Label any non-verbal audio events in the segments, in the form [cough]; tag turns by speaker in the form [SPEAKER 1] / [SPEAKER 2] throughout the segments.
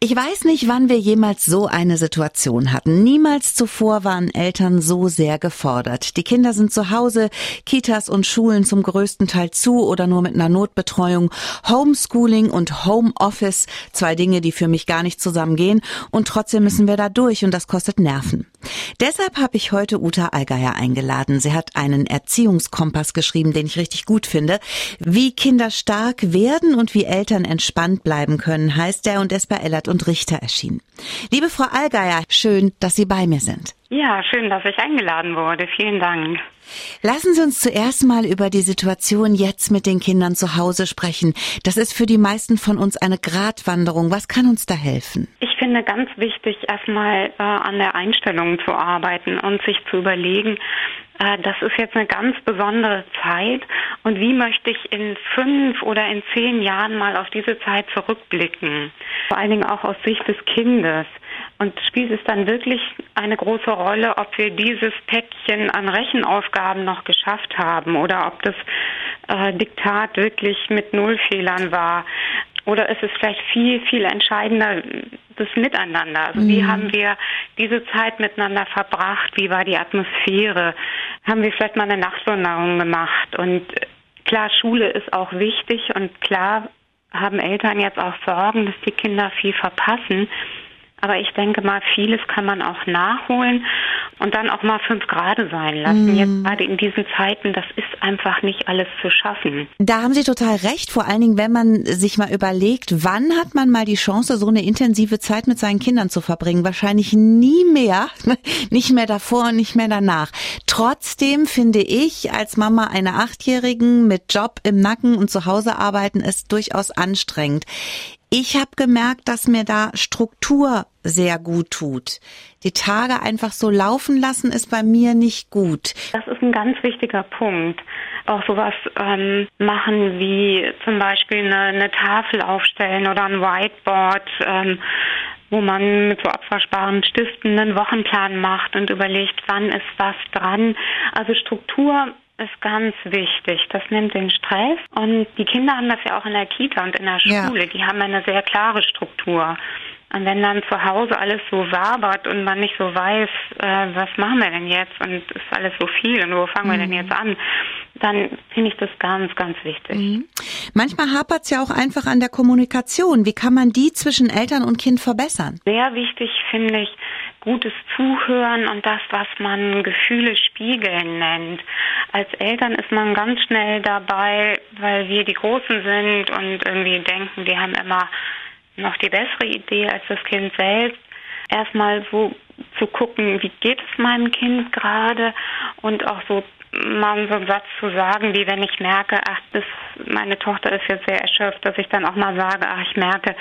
[SPEAKER 1] Ich weiß nicht, wann wir jemals so eine Situation hatten. Niemals zuvor waren Eltern so sehr gefordert. Die Kinder sind zu Hause, Kitas und Schulen zum größten Teil zu oder nur mit einer Notbetreuung. Homeschooling und Homeoffice, zwei Dinge, die für mich gar nicht zusammengehen. Und trotzdem müssen wir da durch und das kostet Nerven. Deshalb habe ich heute Uta Allgeier eingeladen. Sie hat einen Erziehungskompass geschrieben, den ich richtig gut finde. Wie Kinder stark werden und wie Eltern entspannt bleiben können, heißt er und ist bei Ellert und Richter erschienen. Liebe Frau Allgeier, schön, dass Sie bei mir sind.
[SPEAKER 2] Ja, schön, dass ich eingeladen wurde. Vielen Dank.
[SPEAKER 1] Lassen Sie uns zuerst mal über die Situation jetzt mit den Kindern zu Hause sprechen. Das ist für die meisten von uns eine Gratwanderung. Was kann uns da helfen?
[SPEAKER 2] Ich finde ganz wichtig, erstmal äh, an der Einstellung zu arbeiten und sich zu überlegen, äh, das ist jetzt eine ganz besondere Zeit und wie möchte ich in fünf oder in zehn Jahren mal auf diese Zeit zurückblicken? Vor allen Dingen auch aus Sicht des Kindes. Und spielt es dann wirklich eine große Rolle, ob wir dieses Päckchen an Rechenaufgaben noch geschafft haben oder ob das äh, Diktat wirklich mit Nullfehlern war? Oder ist es vielleicht viel, viel entscheidender das Miteinander? Also mhm. wie haben wir diese Zeit miteinander verbracht? Wie war die Atmosphäre? Haben wir vielleicht mal eine Nachtwanderung gemacht? Und klar, Schule ist auch wichtig und klar haben Eltern jetzt auch Sorgen, dass die Kinder viel verpassen. Aber ich denke mal, vieles kann man auch nachholen und dann auch mal fünf Grade sein lassen. Mm. Jetzt gerade in diesen Zeiten, das ist einfach nicht alles zu schaffen.
[SPEAKER 1] Da haben Sie total recht. Vor allen Dingen, wenn man sich mal überlegt, wann hat man mal die Chance, so eine intensive Zeit mit seinen Kindern zu verbringen? Wahrscheinlich nie mehr. [laughs] Nicht mehr davor und nicht mehr danach. Trotzdem finde ich, als Mama einer Achtjährigen mit Job im Nacken und zu Hause arbeiten, ist durchaus anstrengend. Ich habe gemerkt, dass mir da Struktur sehr gut tut. Die Tage einfach so laufen lassen ist bei mir nicht gut.
[SPEAKER 2] Das ist ein ganz wichtiger Punkt. Auch sowas ähm, machen wie zum Beispiel eine, eine Tafel aufstellen oder ein Whiteboard. Ähm, wo man mit so abwaschbaren Stiften einen Wochenplan macht und überlegt, wann ist was dran. Also Struktur ist ganz wichtig. Das nimmt den Stress. Und die Kinder haben das ja auch in der Kita und in der Schule. Ja. Die haben eine sehr klare Struktur. Und wenn dann zu Hause alles so wabert und man nicht so weiß, äh, was machen wir denn jetzt und ist alles so viel und wo fangen mhm. wir denn mhm. jetzt an, dann finde ich das ganz, ganz wichtig. Mhm.
[SPEAKER 1] Manchmal hapert es ja auch einfach an der Kommunikation. Wie kann man die zwischen Eltern und Kind verbessern?
[SPEAKER 2] Sehr wichtig finde ich gutes Zuhören und das, was man Gefühle spiegeln nennt. Als Eltern ist man ganz schnell dabei, weil wir die Großen sind und irgendwie denken, wir haben immer noch die bessere Idee als das Kind selbst. Erstmal so zu gucken, wie geht es meinem Kind gerade und auch so mal so einen Satz zu sagen, wie wenn ich merke, ach, das, meine Tochter ist jetzt sehr erschöpft, dass ich dann auch mal sage, ach, ich merke,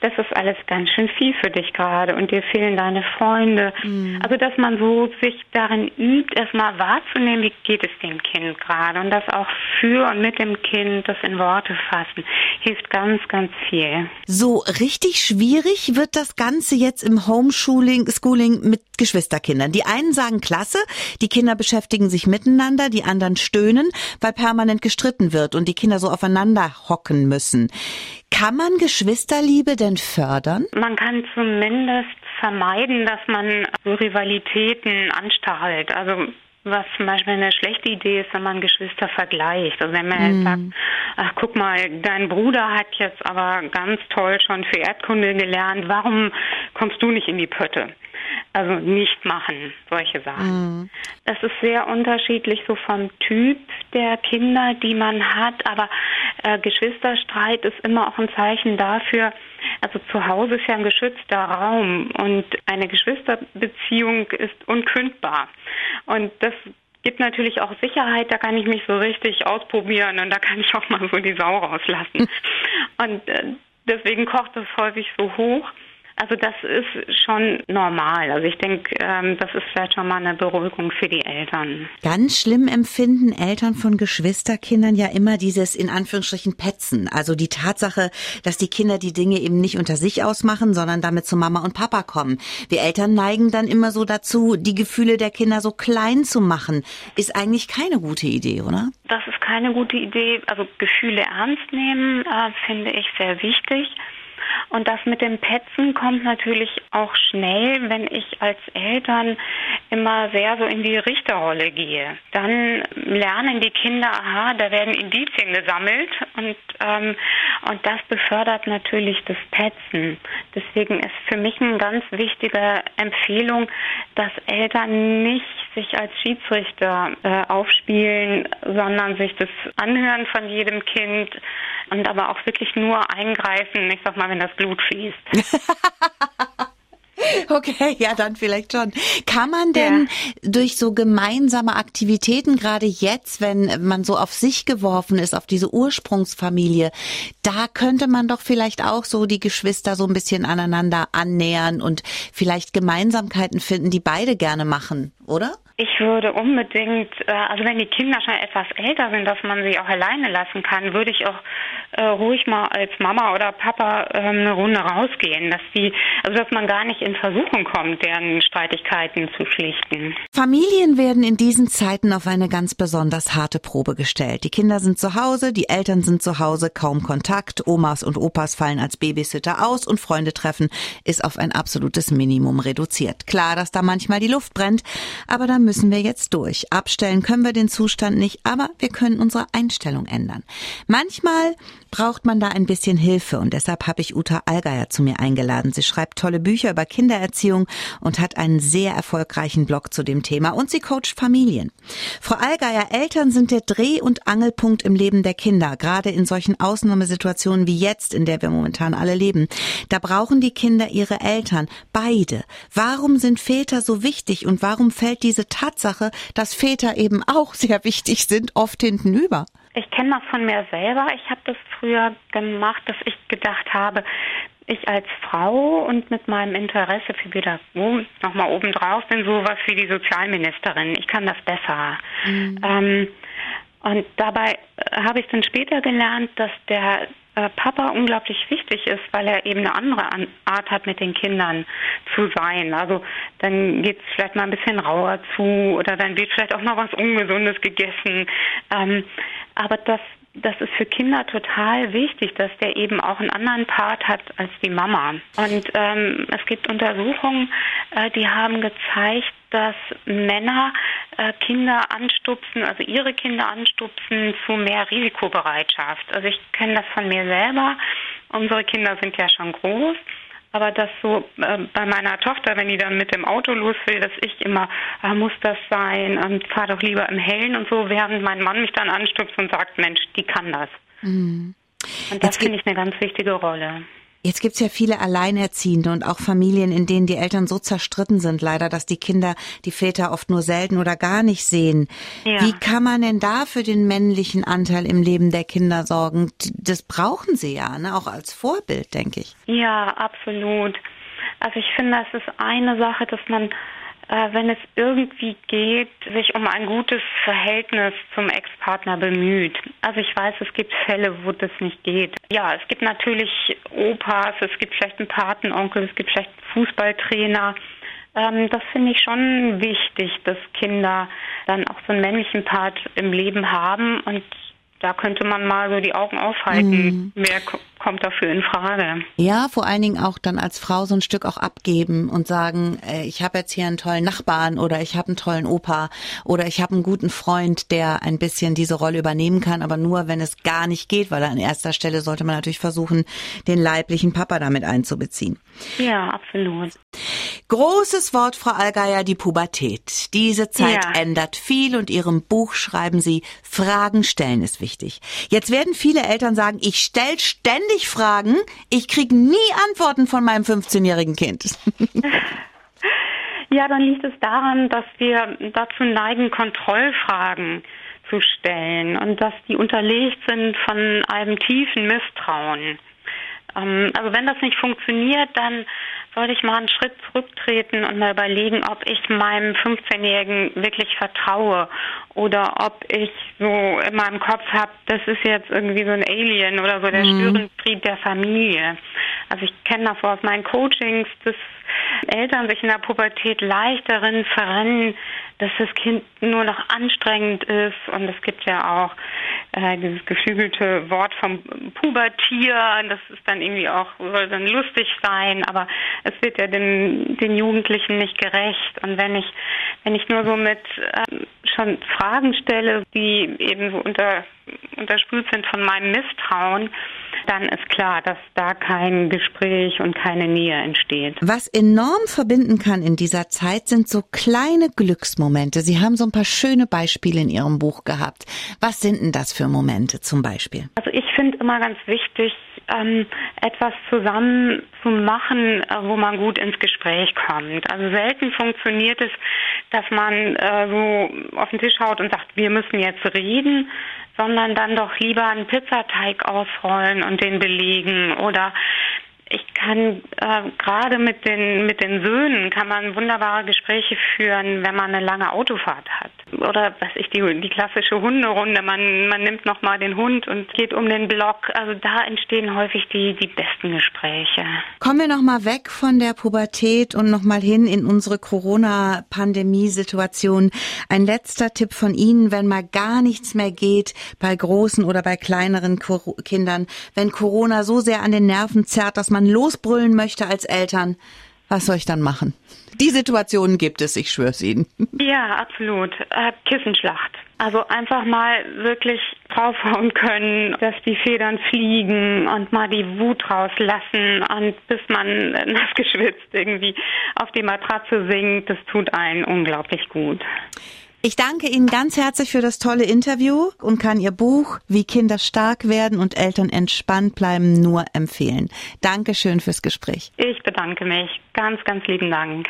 [SPEAKER 2] das ist alles ganz schön viel für dich gerade und dir fehlen deine Freunde. Mhm. Also, dass man so sich darin übt, erstmal wahrzunehmen, wie geht es dem Kind gerade und das auch für und mit dem Kind, das in Worte fassen, hilft ganz, ganz viel.
[SPEAKER 1] So richtig schwierig wird das Ganze jetzt im Homeschooling, Schooling mit Geschwisterkindern. Die einen sagen klasse, die Kinder beschäftigen sich miteinander, die anderen stöhnen, weil permanent gestritten wird und die Kinder so aufeinander hocken müssen. Kann man Geschwisterliebe denn fördern?
[SPEAKER 2] Man kann zumindest vermeiden, dass man Rivalitäten anstachelt. Also was zum Beispiel eine schlechte Idee ist, wenn man Geschwister vergleicht. Also wenn man jetzt sagt, ach guck mal, dein Bruder hat jetzt aber ganz toll schon für Erdkunde gelernt, warum kommst du nicht in die Pötte? Also nicht machen, solche Sachen. Mhm. Das ist sehr unterschiedlich so vom Typ der Kinder, die man hat, aber äh, Geschwisterstreit ist immer auch ein Zeichen dafür, also zu Hause ist ja ein geschützter Raum und eine Geschwisterbeziehung ist unkündbar. Und das gibt natürlich auch Sicherheit, da kann ich mich so richtig ausprobieren und da kann ich auch mal so die Sau rauslassen. [laughs] und äh, deswegen kocht es häufig so hoch. Also das ist schon normal. Also ich denke, ähm, das ist vielleicht schon mal eine Beruhigung für die Eltern.
[SPEAKER 1] Ganz schlimm empfinden Eltern von Geschwisterkindern ja immer dieses in Anführungsstrichen Petzen. Also die Tatsache, dass die Kinder die Dinge eben nicht unter sich ausmachen, sondern damit zu Mama und Papa kommen. Wir Eltern neigen dann immer so dazu, die Gefühle der Kinder so klein zu machen. Ist eigentlich keine gute Idee, oder?
[SPEAKER 2] Das ist keine gute Idee. Also Gefühle ernst nehmen, äh, finde ich sehr wichtig. Und das mit dem Petzen kommt natürlich auch schnell, wenn ich als Eltern immer sehr so in die Richterrolle gehe. Dann lernen die Kinder, aha, da werden Indizien gesammelt und, ähm, und das befördert natürlich das Petzen. Deswegen ist für mich eine ganz wichtige Empfehlung, dass Eltern nicht sich als Schiedsrichter äh, aufspielen, sondern sich das anhören von jedem Kind und aber auch wirklich nur eingreifen, ich sag mal, wenn das Blut fließt. [laughs]
[SPEAKER 1] Okay, ja, dann vielleicht schon. Kann man denn ja. durch so gemeinsame Aktivitäten, gerade jetzt, wenn man so auf sich geworfen ist, auf diese Ursprungsfamilie, da könnte man doch vielleicht auch so die Geschwister so ein bisschen aneinander annähern und vielleicht Gemeinsamkeiten finden, die beide gerne machen, oder?
[SPEAKER 2] Ich würde unbedingt, äh, also wenn die Kinder schon etwas älter sind, dass man sie auch alleine lassen kann, würde ich auch äh, ruhig mal als Mama oder Papa ähm, eine Runde rausgehen, dass die, also dass man gar nicht in Versuchung kommt, deren Streitigkeiten zu schlichten.
[SPEAKER 1] Familien werden in diesen Zeiten auf eine ganz besonders harte Probe gestellt. Die Kinder sind zu Hause, die Eltern sind zu Hause, kaum Kontakt, Omas und Opas fallen als Babysitter aus und Freunde treffen ist auf ein absolutes Minimum reduziert. Klar, dass da manchmal die Luft brennt, aber da müssen wir jetzt durch. Abstellen können wir den Zustand nicht, aber wir können unsere Einstellung ändern. Manchmal braucht man da ein bisschen Hilfe und deshalb habe ich Uta Allgeier zu mir eingeladen. Sie schreibt tolle Bücher über Kindererziehung und hat einen sehr erfolgreichen Blog zu dem Thema und sie coacht Familien. Frau Allgeier, Eltern sind der Dreh- und Angelpunkt im Leben der Kinder, gerade in solchen Ausnahmesituationen wie jetzt, in der wir momentan alle leben. Da brauchen die Kinder ihre Eltern, beide. Warum sind Väter so wichtig und warum fällt diese Tatsache, dass Väter eben auch sehr wichtig sind, oft hinten über?
[SPEAKER 2] Ich kenne das von mir selber. Ich habe das früher gemacht, dass ich gedacht habe, ich als Frau und mit meinem Interesse für Pädagogik nochmal obendrauf bin sowas wie die Sozialministerin. Ich kann das besser. Mhm. Ähm, und dabei habe ich dann später gelernt, dass der äh, Papa unglaublich wichtig ist, weil er eben eine andere Art hat, mit den Kindern zu sein. Also dann geht es vielleicht mal ein bisschen rauer zu oder dann wird vielleicht auch mal was Ungesundes gegessen. Ähm, aber das das ist für Kinder total wichtig, dass der eben auch einen anderen Part hat als die Mama. Und ähm, es gibt Untersuchungen, äh, die haben gezeigt, dass Männer äh, Kinder anstupsen, also ihre Kinder anstupsen zu mehr Risikobereitschaft. Also ich kenne das von mir selber. Unsere Kinder sind ja schon groß. Aber das so äh, bei meiner Tochter, wenn die dann mit dem Auto los will, dass ich immer, äh, muss das sein, und fahr doch lieber im Hellen und so, während mein Mann mich dann anstupst und sagt, Mensch, die kann das. Mhm. Und das finde ich eine ganz wichtige Rolle.
[SPEAKER 1] Jetzt gibt's ja viele Alleinerziehende und auch Familien, in denen die Eltern so zerstritten sind, leider, dass die Kinder die Väter oft nur selten oder gar nicht sehen. Ja. Wie kann man denn da für den männlichen Anteil im Leben der Kinder sorgen? Das brauchen sie ja, ne? auch als Vorbild, denke ich.
[SPEAKER 2] Ja, absolut. Also ich finde, das ist eine Sache, dass man wenn es irgendwie geht, sich um ein gutes Verhältnis zum Ex-Partner bemüht. Also ich weiß, es gibt Fälle, wo das nicht geht. Ja, es gibt natürlich Opas, es gibt vielleicht einen Patenonkel, es gibt vielleicht einen Fußballtrainer. Ähm, das finde ich schon wichtig, dass Kinder dann auch so einen männlichen Part im Leben haben und da könnte man mal so die Augen aufhalten. Mhm. Wer kommt dafür in Frage?
[SPEAKER 1] Ja, vor allen Dingen auch dann als Frau so ein Stück auch abgeben und sagen, äh, ich habe jetzt hier einen tollen Nachbarn oder ich habe einen tollen Opa oder ich habe einen guten Freund, der ein bisschen diese Rolle übernehmen kann, aber nur, wenn es gar nicht geht, weil an erster Stelle sollte man natürlich versuchen, den leiblichen Papa damit einzubeziehen.
[SPEAKER 2] Ja, absolut.
[SPEAKER 1] Großes Wort, Frau Allgeier, die Pubertät. Diese Zeit ja. ändert viel und Ihrem Buch schreiben Sie, Fragen stellen ist wichtig. Jetzt werden viele Eltern sagen, ich stell ständig Fragen, ich kriege nie Antworten von meinem 15-jährigen Kind. [laughs]
[SPEAKER 2] Ja, dann liegt es daran, dass wir dazu neigen, Kontrollfragen zu stellen und dass die unterlegt sind von einem tiefen Misstrauen. Ähm, also wenn das nicht funktioniert, dann sollte ich mal einen Schritt zurücktreten und mal überlegen, ob ich meinem 15-Jährigen wirklich vertraue oder ob ich so in meinem Kopf habe, das ist jetzt irgendwie so ein Alien oder so der mhm. Störenfried der Familie. Also ich kenne das aus meinen Coachings, dass Eltern sich in der Pubertät leicht verrennen, dass das Kind nur noch anstrengend ist. Und es gibt ja auch äh, dieses geflügelte Wort vom Pubertieren, das ist dann irgendwie auch, soll dann lustig sein, aber es wird ja den, den Jugendlichen nicht gerecht. Und wenn ich, wenn ich nur so mit äh, schon Fragen stelle, die eben so unter, unterspült sind von meinem Misstrauen, dann ist klar, dass da kein Gespräch und keine Nähe entsteht.
[SPEAKER 1] Was enorm verbinden kann in dieser Zeit sind so kleine Glücksmomente. Sie haben so ein paar schöne Beispiele in Ihrem Buch gehabt. Was sind denn das für Momente zum Beispiel?
[SPEAKER 2] Also ich finde immer ganz wichtig, ähm, etwas zusammen zu machen, äh, wo man gut ins Gespräch kommt. Also selten funktioniert es, dass man äh, so auf den Tisch haut und sagt, wir müssen jetzt reden, sondern dann doch lieber einen Pizzateig ausrollen und den belegen oder ich kann äh, gerade mit den mit den Söhnen kann man wunderbare Gespräche führen, wenn man eine lange Autofahrt hat. Oder was ich die die klassische Hunderunde, man man nimmt noch mal den Hund und geht um den Block. Also da entstehen häufig die die besten Gespräche.
[SPEAKER 1] Kommen wir noch mal weg von der Pubertät und noch mal hin in unsere Corona Pandemie Situation. Ein letzter Tipp von Ihnen, wenn mal gar nichts mehr geht bei großen oder bei kleineren Kindern, wenn Corona so sehr an den Nerven zerrt, dass man losbrüllen möchte als Eltern, was soll ich dann machen? Die Situationen gibt es, ich schwör's Ihnen. [laughs]
[SPEAKER 2] Ja, absolut. Äh, Kissenschlacht. Also einfach mal wirklich draufhauen können, dass die Federn fliegen und mal die Wut rauslassen und bis man [laughs] nass geschwitzt irgendwie auf die Matratze sinkt, das tut einen unglaublich gut.
[SPEAKER 1] Ich danke Ihnen ganz herzlich für das tolle Interview und kann Ihr Buch Wie Kinder stark werden und Eltern entspannt bleiben nur empfehlen. Dankeschön fürs Gespräch.
[SPEAKER 2] Ich bedanke mich. Ganz, ganz lieben Dank.